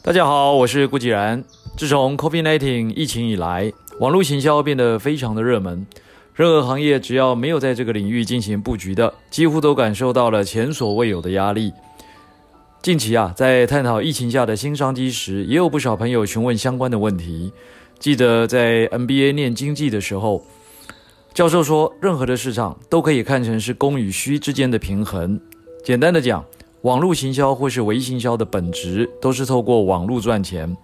大家好，我是顾继然。自从 COVID-19 疫情以来，网络行销变得非常的热门。任何行业只要没有在这个领域进行布局的，几乎都感受到了前所未有的压力。近期啊，在探讨疫情下的新商机时，也有不少朋友询问相关的问题。记得在 MBA 念经济的时候，教授说，任何的市场都可以看成是供与需之间的平衡。简单的讲，网络行销或是微行销的本质都是透过网络赚钱。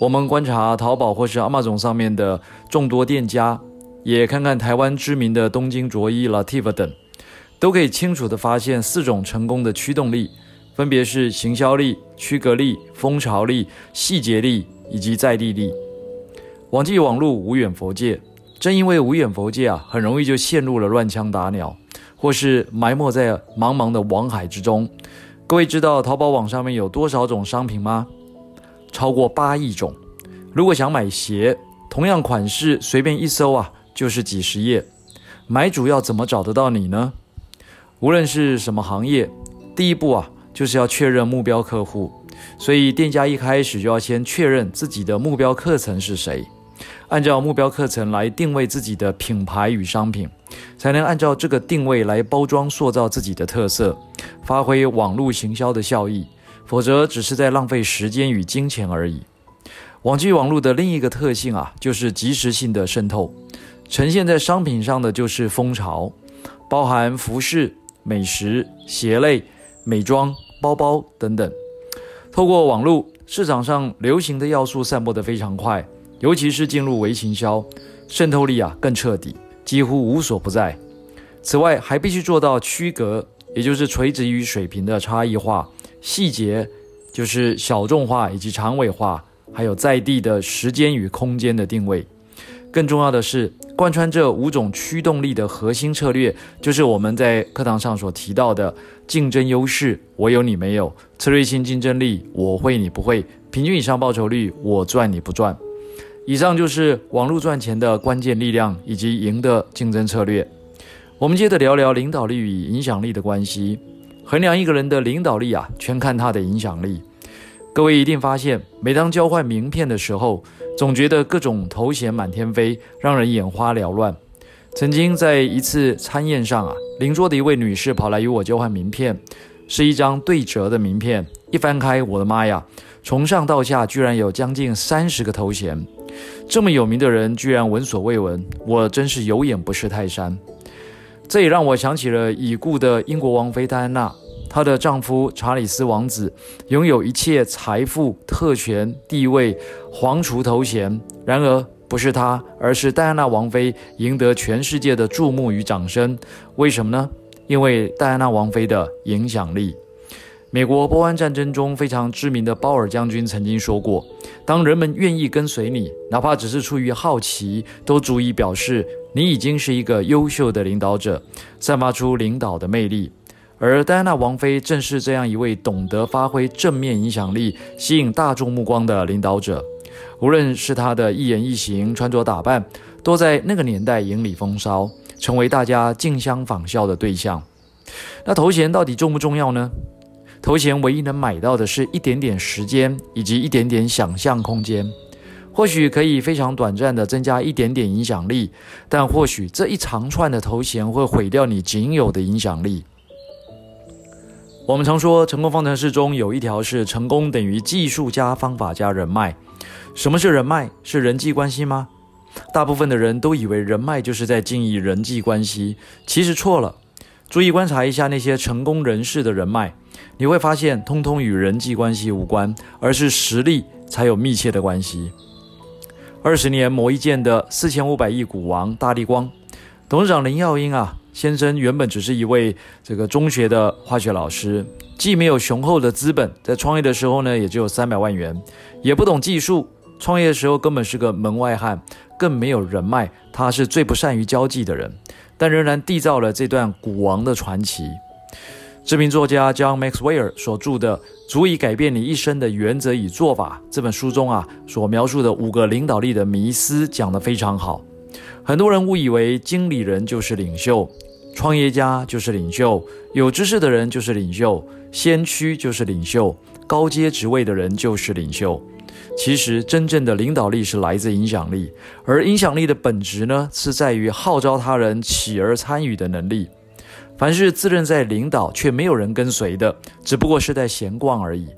我们观察淘宝或是 Amazon 上面的众多店家，也看看台湾知名的东京着衣、Lativ 等，都可以清楚地发现四种成功的驱动力，分别是行销力、区隔力、蜂巢力、细节力以及在地力。网际网络无远佛界，正因为无远佛界啊，很容易就陷入了乱枪打鸟，或是埋没在茫茫的网海之中。各位知道淘宝网上面有多少种商品吗？超过八亿种。如果想买鞋，同样款式随便一搜啊，就是几十页。买主要怎么找得到你呢？无论是什么行业，第一步啊，就是要确认目标客户。所以店家一开始就要先确认自己的目标客层是谁，按照目标客层来定位自己的品牌与商品，才能按照这个定位来包装塑造自己的特色。发挥网络行销的效益，否则只是在浪费时间与金钱而已。网际网络的另一个特性啊，就是即时性的渗透，呈现在商品上的就是风潮，包含服饰、美食、鞋类、美妆、包包等等。透过网络，市场上流行的要素散播得非常快，尤其是进入微行销，渗透力啊更彻底，几乎无所不在。此外，还必须做到区隔。也就是垂直与水平的差异化，细节就是小众化以及长尾化，还有在地的时间与空间的定位。更重要的是，贯穿这五种驱动力的核心策略，就是我们在课堂上所提到的竞争优势：我有你没有；策略性竞争力：我会你不会；平均以上报酬率：我赚你不赚。以上就是网络赚钱的关键力量以及赢的竞争策略。我们接着聊聊领导力与影响力的关系。衡量一个人的领导力啊，全看他的影响力。各位一定发现，每当交换名片的时候，总觉得各种头衔满天飞，让人眼花缭乱。曾经在一次餐宴上啊，邻桌的一位女士跑来与我交换名片，是一张对折的名片。一翻开，我的妈呀，从上到下居然有将近三十个头衔，这么有名的人居然闻所未闻，我真是有眼不识泰山。这也让我想起了已故的英国王妃戴安娜，她的丈夫查理斯王子拥有一切财富、特权、地位、皇储头衔。然而，不是他，而是戴安娜王妃赢得全世界的注目与掌声。为什么呢？因为戴安娜王妃的影响力。美国波湾战争中非常知名的鲍尔将军曾经说过：“当人们愿意跟随你，哪怕只是出于好奇，都足以表示。”你已经是一个优秀的领导者，散发出领导的魅力。而戴安娜王妃正是这样一位懂得发挥正面影响力、吸引大众目光的领导者。无论是她的一言一行、穿着打扮，都在那个年代引领风骚，成为大家竞相仿效的对象。那头衔到底重不重要呢？头衔唯一能买到的是一点点时间以及一点点想象空间。或许可以非常短暂的增加一点点影响力，但或许这一长串的头衔会毁掉你仅有的影响力。我们常说，成功方程式中有一条是成功等于技术加方法加人脉。什么是人脉？是人际关系吗？大部分的人都以为人脉就是在经营人际关系，其实错了。注意观察一下那些成功人士的人脉，你会发现，通通与人际关系无关，而是实力才有密切的关系。二十年磨一剑的四千五百亿股王大力光，董事长林耀英啊先生原本只是一位这个中学的化学老师，既没有雄厚的资本，在创业的时候呢也只有三百万元，也不懂技术，创业的时候根本是个门外汉，更没有人脉，他是最不善于交际的人，但仍然缔造了这段股王的传奇。知名作家 John Maxwell 所著的《足以改变你一生的原则与做法》这本书中啊，所描述的五个领导力的迷思讲得非常好。很多人误以为经理人就是领袖，创业家就是领袖，有知识的人就是领袖，先驱就是领袖，高阶职位的人就是领袖。其实，真正的领导力是来自影响力，而影响力的本质呢，是在于号召他人起而参与的能力。凡是自认在领导却没有人跟随的，只不过是在闲逛而已。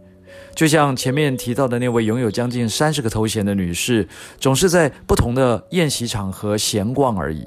就像前面提到的那位拥有将近三十个头衔的女士，总是在不同的宴席场合闲逛而已。